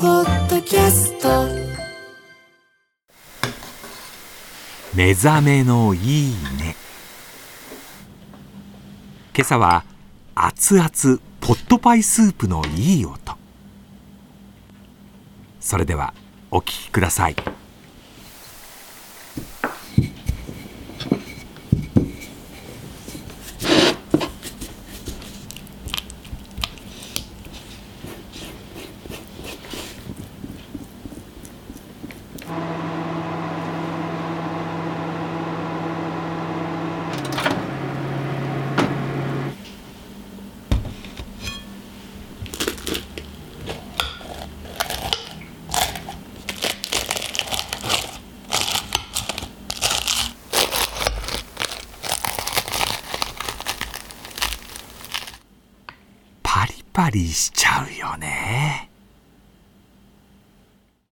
ポッドキャスト。目覚めのいいね。今朝は熱々ポットパイスープのいい音。それではお聞きください。パリしちゃうよね。